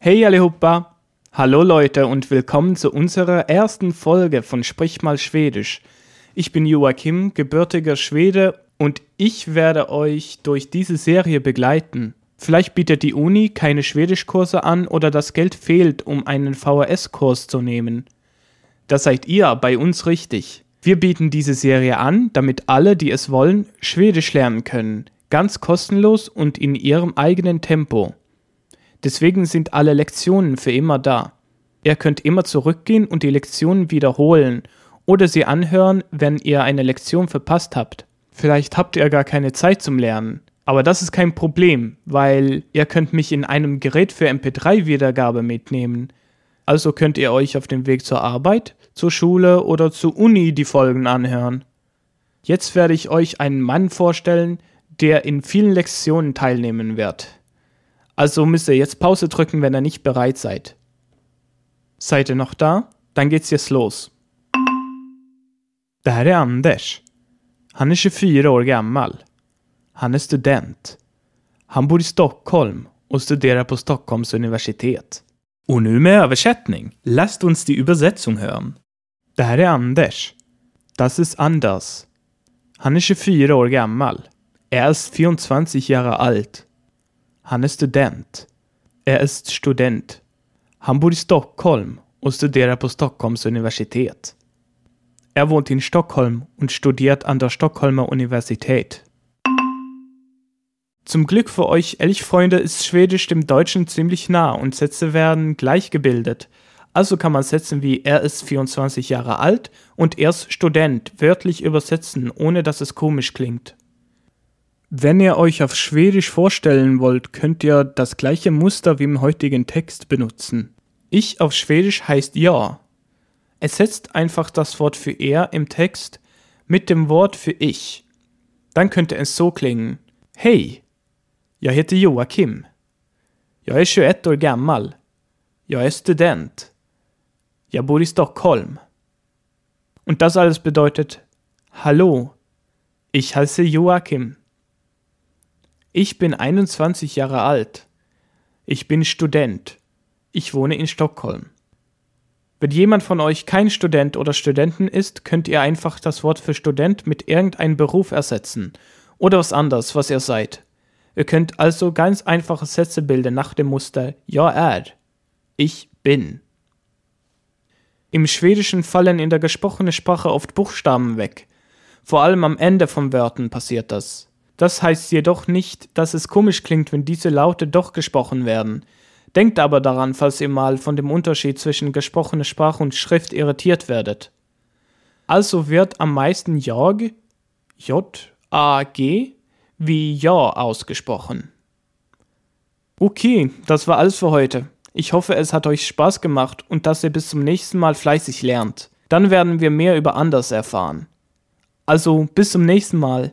Hey allihopa! Hallo Leute und willkommen zu unserer ersten Folge von Sprich mal Schwedisch. Ich bin Joachim, gebürtiger Schwede und ich werde euch durch diese Serie begleiten. Vielleicht bietet die Uni keine Schwedischkurse an oder das Geld fehlt, um einen VHS-Kurs zu nehmen. Da seid ihr bei uns richtig. Wir bieten diese Serie an, damit alle, die es wollen, Schwedisch lernen können. Ganz kostenlos und in ihrem eigenen Tempo. Deswegen sind alle Lektionen für immer da. Ihr könnt immer zurückgehen und die Lektionen wiederholen oder sie anhören, wenn ihr eine Lektion verpasst habt. Vielleicht habt ihr gar keine Zeit zum Lernen. Aber das ist kein Problem, weil ihr könnt mich in einem Gerät für MP3-Wiedergabe mitnehmen. Also könnt ihr euch auf dem Weg zur Arbeit, zur Schule oder zur Uni die Folgen anhören. Jetzt werde ich euch einen Mann vorstellen, der in vielen Lektionen teilnehmen wird. Also müsst ihr jetzt Pause drücken, wenn ihr nicht bereit seid. Seid ihr noch da? Dann geht's jetzt los. Det här är Anders. Han är 24 år gammal. Han är student. Han bor i Stockholm och studerar på Stockholms universitet. Och nu med översättning. Lasst uns die Übersetzung hören. Det här är Anders. Das ist Anders. Han är 24 år gammal. Er ist 24 Jahre alt. Han är student. Er ist student. Han bor i Stockholm och studerar på Stockholms universitet. Er wohnt in Stockholm und studiert an der Stockholmer Universität. Zum Glück für euch Elchfreunde ist Schwedisch dem Deutschen ziemlich nah und Sätze werden gleich gebildet. Also kann man Sätze wie er ist 24 Jahre alt und er ist Student wörtlich übersetzen, ohne dass es komisch klingt. Wenn ihr euch auf Schwedisch vorstellen wollt, könnt ihr das gleiche Muster wie im heutigen Text benutzen. Ich auf Schwedisch heißt ja. Ersetzt einfach das Wort für er im Text mit dem Wort für ich. Dann könnte es so klingen. Hej! Jag heter Joakim. Jag är 21 år gammal. Jag är student. Jag bor i Stockholm. Und das alles bedeutet Hallo, ich heiße Joachim. Ich bin 21 Jahre alt. Ich bin Student. Ich wohne in Stockholm. Wenn jemand von euch kein Student oder Studenten ist, könnt ihr einfach das Wort für Student mit irgendeinem Beruf ersetzen oder was anderes, was ihr seid. Ihr könnt also ganz einfache Sätze bilden nach dem Muster Ja är. Ich bin. Im Schwedischen fallen in der gesprochenen Sprache oft Buchstaben weg. Vor allem am Ende von Wörtern passiert das. Das heißt jedoch nicht, dass es komisch klingt, wenn diese Laute doch gesprochen werden. Denkt aber daran, falls ihr mal von dem Unterschied zwischen gesprochener Sprache und Schrift irritiert werdet. Also wird am meisten Jorg, J-A-G, wie Ja ausgesprochen. Okay, das war alles für heute. Ich hoffe, es hat euch Spaß gemacht und dass ihr bis zum nächsten Mal fleißig lernt. Dann werden wir mehr über Anders erfahren. Also bis zum nächsten Mal.